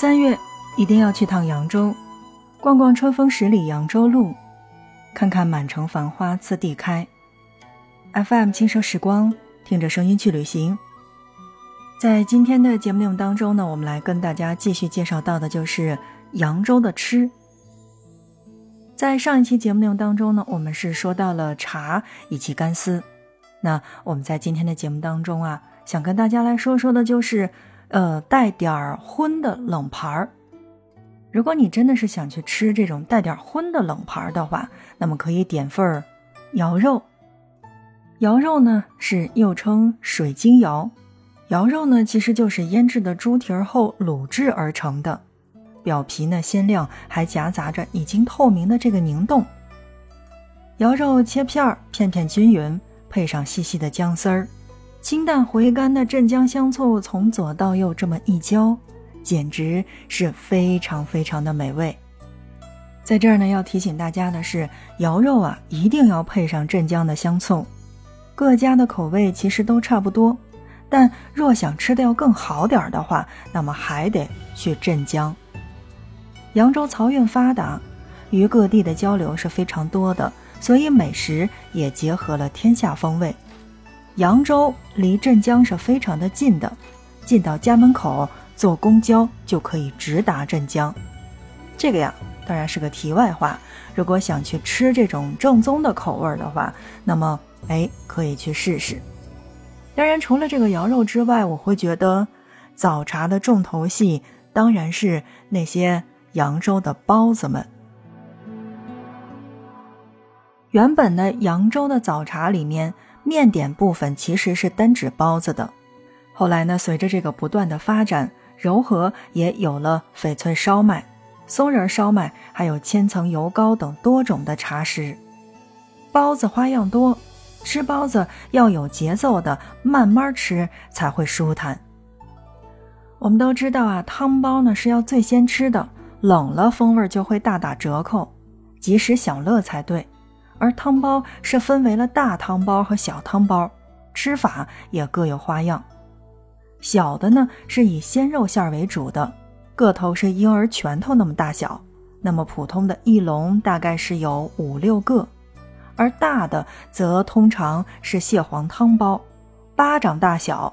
三月一定要去趟扬州，逛逛春风十里扬州路，看看满城繁花次第开。FM 轻奢时光，听着声音去旅行。在今天的节目内容当中呢，我们来跟大家继续介绍到的就是扬州的吃。在上一期节目内容当中呢，我们是说到了茶以及干丝。那我们在今天的节目当中啊，想跟大家来说说的就是，呃，带点儿荤的冷盘儿。如果你真的是想去吃这种带点荤的冷盘儿的话，那么可以点份儿肴肉。肴肉呢是又称水晶肴，肴肉呢其实就是腌制的猪蹄儿后卤制而成的，表皮呢鲜亮，还夹杂着已经透明的这个凝冻。肴肉切片儿，片片均匀。配上细细的姜丝儿，清淡回甘的镇江香醋从左到右这么一浇，简直是非常非常的美味。在这儿呢，要提醒大家的是，肴肉啊一定要配上镇江的香醋。各家的口味其实都差不多，但若想吃的要更好点儿的话，那么还得去镇江。扬州漕运发达，与各地的交流是非常多的。所以美食也结合了天下风味。扬州离镇江是非常的近的，进到家门口坐公交就可以直达镇江。这个呀，当然是个题外话。如果想去吃这种正宗的口味的话，那么哎，可以去试试。当然，除了这个羊肉之外，我会觉得早茶的重头戏当然是那些扬州的包子们。原本呢，扬州的早茶里面面点部分其实是单指包子的。后来呢，随着这个不断的发展，柔和也有了翡翠烧麦、松仁烧麦，还有千层油糕等多种的茶食。包子花样多，吃包子要有节奏的，慢慢吃才会舒坦。我们都知道啊，汤包呢是要最先吃的，冷了风味就会大打折扣，及时享乐才对。而汤包是分为了大汤包和小汤包，吃法也各有花样。小的呢是以鲜肉馅为主的，个头是婴儿拳头那么大小，那么普通的一笼大概是有五六个；而大的则通常是蟹黄汤包，巴掌大小，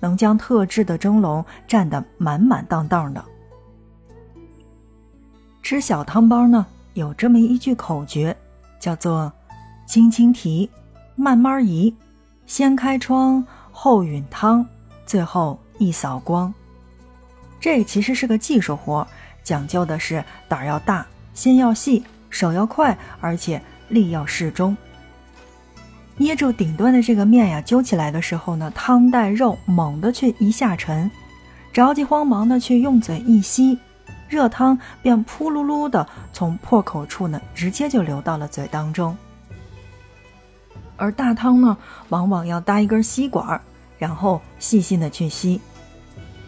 能将特制的蒸笼占得满满当当的。吃小汤包呢，有这么一句口诀。叫做“轻轻提，慢慢移，先开窗后允汤，最后一扫光。”这其实是个技术活，讲究的是胆要大，心要细，手要快，而且力要适中。捏住顶端的这个面呀，揪起来的时候呢，汤带肉猛地却一下沉，着急慌忙的去用嘴一吸。热汤便扑噜噜的从破口处呢，直接就流到了嘴当中。而大汤呢，往往要搭一根吸管，然后细心的去吸。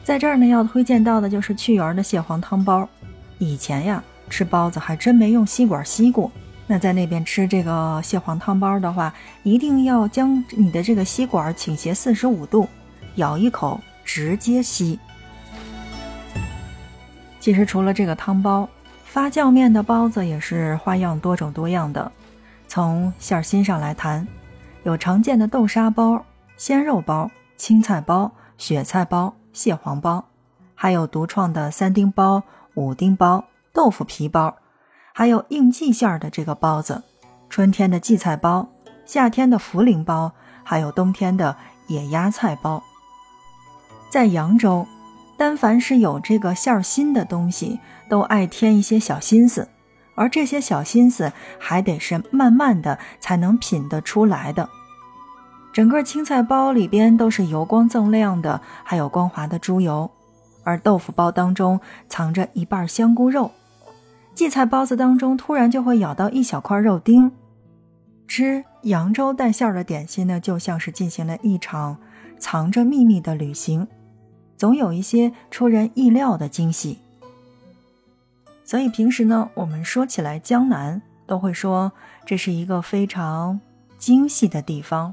在这儿呢，要推荐到的就是趣园的蟹黄汤包。以前呀，吃包子还真没用吸管吸过。那在那边吃这个蟹黄汤包的话，一定要将你的这个吸管倾斜四十五度，咬一口直接吸。其实除了这个汤包，发酵面的包子也是花样多种多样的。从馅儿心上来谈，有常见的豆沙包、鲜肉包、青菜包、雪菜包、蟹黄包，还有独创的三丁包、五丁包、豆腐皮包，还有应季馅儿的这个包子，春天的荠菜包，夏天的茯苓包，还有冬天的野鸭菜包。在扬州。但凡是有这个馅儿心的东西，都爱添一些小心思，而这些小心思还得是慢慢的才能品得出来的。整个青菜包里边都是油光锃亮的，还有光滑的猪油，而豆腐包当中藏着一半香菇肉，荠菜包子当中突然就会咬到一小块肉丁。吃扬州带馅儿的点心呢，就像是进行了一场藏着秘密的旅行。总有一些出人意料的惊喜，所以平时呢，我们说起来江南，都会说这是一个非常精细的地方。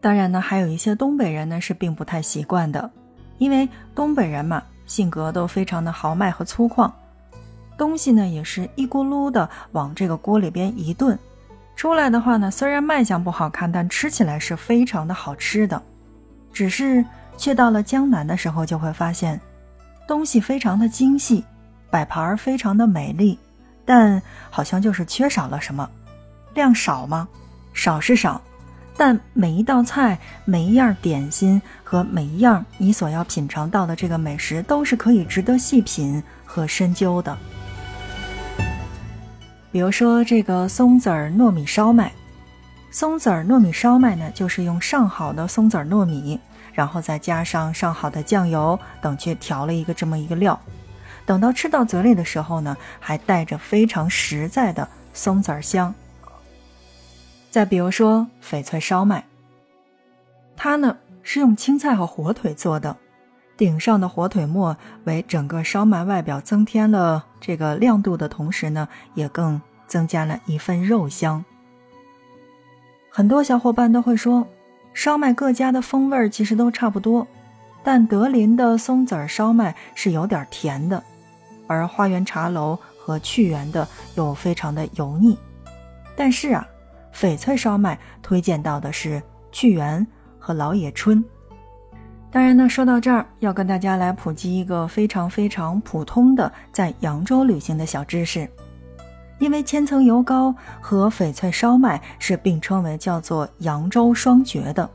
当然呢，还有一些东北人呢是并不太习惯的，因为东北人嘛性格都非常的豪迈和粗犷，东西呢也是一咕噜的往这个锅里边一炖，出来的话呢，虽然卖相不好看，但吃起来是非常的好吃的。只是去到了江南的时候，就会发现，东西非常的精细，摆盘儿非常的美丽，但好像就是缺少了什么，量少吗？少是少。但每一道菜、每一样点心和每一样你所要品尝到的这个美食，都是可以值得细品和深究的。比如说这个松子儿糯米烧麦，松子儿糯米烧麦呢，就是用上好的松子儿糯米，然后再加上上好的酱油等去调了一个这么一个料，等到吃到嘴里的时候呢，还带着非常实在的松子儿香。再比如说翡翠烧麦，它呢是用青菜和火腿做的，顶上的火腿末为整个烧麦外表增添了这个亮度的同时呢，也更增加了一份肉香。很多小伙伴都会说，烧麦各家的风味其实都差不多，但德林的松子儿烧麦是有点甜的，而花园茶楼和趣园的又非常的油腻。但是啊。翡翠烧麦推荐到的是趣园和老野春。当然呢，说到这儿，要跟大家来普及一个非常非常普通的在扬州旅行的小知识。因为千层油糕和翡翠烧麦是并称为叫做扬州双绝的，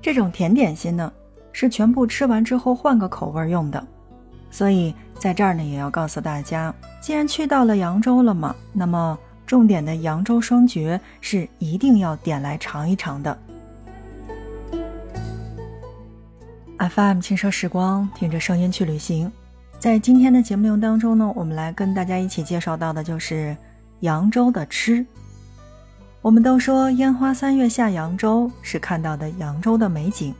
这种甜点心呢是全部吃完之后换个口味用的。所以在这儿呢，也要告诉大家，既然去到了扬州了嘛，那么。重点的扬州双绝是一定要点来尝一尝的。FM 轻奢时光，听着声音去旅行。在今天的节目当中呢，我们来跟大家一起介绍到的就是扬州的吃。我们都说烟花三月下扬州，是看到的扬州的美景。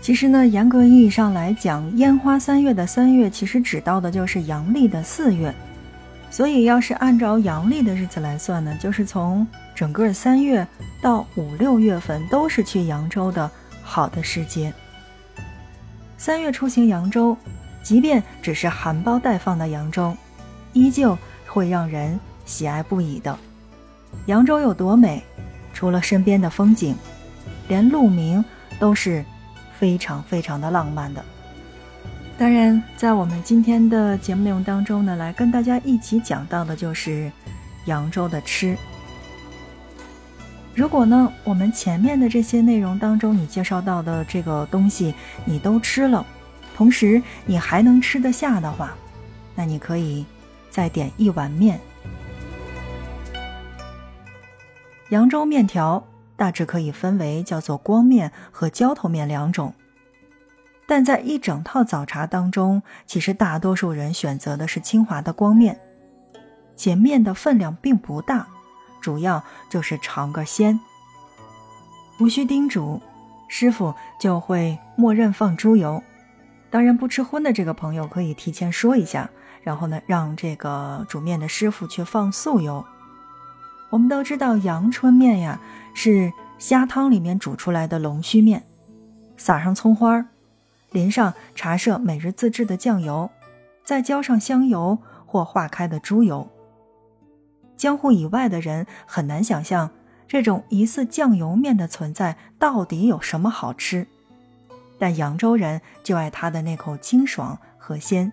其实呢，严格意义上来讲，烟花三月的三月，其实指到的就是阳历的四月。所以，要是按照阳历的日子来算呢，就是从整个三月到五六月份都是去扬州的好的时节。三月出行扬州，即便只是含苞待放的扬州，依旧会让人喜爱不已的。扬州有多美？除了身边的风景，连路名都是非常非常的浪漫的。当然，在我们今天的节目内容当中呢，来跟大家一起讲到的就是扬州的吃。如果呢，我们前面的这些内容当中你介绍到的这个东西你都吃了，同时你还能吃得下的话，那你可以再点一碗面。扬州面条大致可以分为叫做光面和浇头面两种。但在一整套早茶当中，其实大多数人选择的是清华的光面，且面的分量并不大，主要就是尝个鲜，无需叮嘱，师傅就会默认放猪油。当然，不吃荤的这个朋友可以提前说一下，然后呢，让这个煮面的师傅去放素油。我们都知道阳春面呀，是虾汤里面煮出来的龙须面，撒上葱花儿。淋上茶社每日自制的酱油，再浇上香油或化开的猪油。江湖以外的人很难想象这种疑似酱油面的存在到底有什么好吃，但扬州人就爱它的那口清爽和鲜。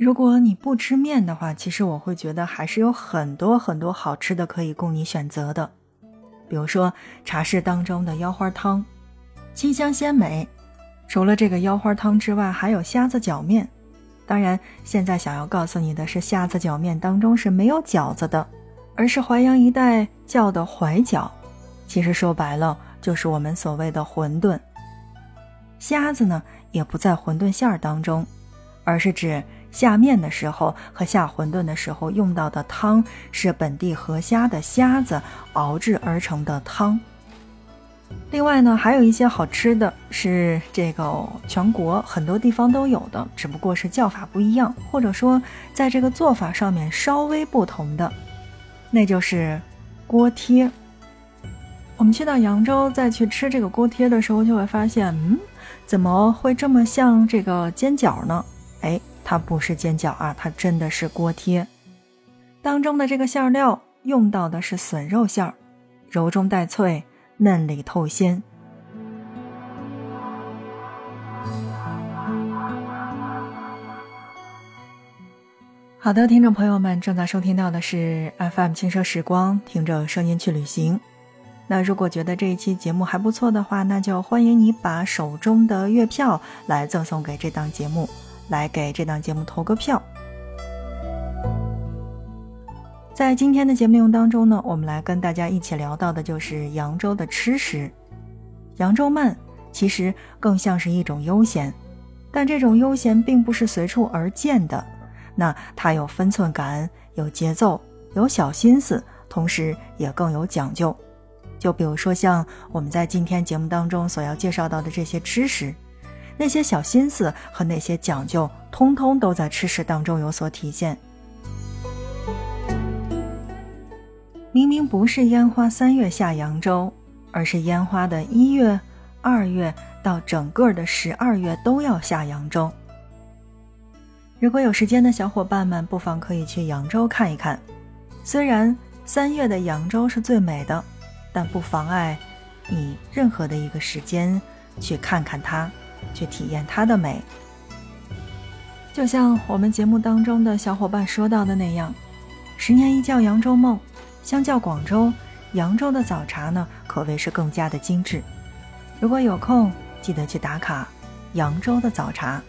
如果你不吃面的话，其实我会觉得还是有很多很多好吃的可以供你选择的，比如说茶室当中的腰花汤，清香鲜美。除了这个腰花汤之外，还有虾子饺面。当然，现在想要告诉你的是，虾子饺面当中是没有饺子的，而是淮阳一带叫的淮饺。其实说白了，就是我们所谓的馄饨。虾子呢，也不在馄饨馅儿当中，而是指下面的时候和下馄饨的时候用到的汤是本地河虾的虾子熬制而成的汤。另外呢，还有一些好吃的是这个全国很多地方都有的，只不过是叫法不一样，或者说在这个做法上面稍微不同的，那就是锅贴。我们去到扬州再去吃这个锅贴的时候，就会发现，嗯，怎么会这么像这个煎饺呢？哎，它不是煎饺啊，它真的是锅贴。当中的这个馅料用到的是笋肉馅儿，柔中带脆，嫩里透鲜。好的，听众朋友们，正在收听到的是 FM 轻奢时光，听着声音去旅行。那如果觉得这一期节目还不错的话，那就欢迎你把手中的月票来赠送给这档节目，来给这档节目投个票。在今天的节目内容当中呢，我们来跟大家一起聊到的就是扬州的吃食。扬州慢其实更像是一种悠闲，但这种悠闲并不是随处而见的。那它有分寸感，有节奏，有小心思，同时也更有讲究。就比如说像我们在今天节目当中所要介绍到的这些吃食，那些小心思和那些讲究，通通都在吃食当中有所体现。明明不是烟花三月下扬州，而是烟花的一月、二月到整个的十二月都要下扬州。如果有时间的小伙伴们，不妨可以去扬州看一看。虽然三月的扬州是最美的，但不妨碍你任何的一个时间去看看它，去体验它的美。就像我们节目当中的小伙伴说到的那样，“十年一觉扬州梦”，相较广州，扬州的早茶呢可谓是更加的精致。如果有空，记得去打卡扬州的早茶。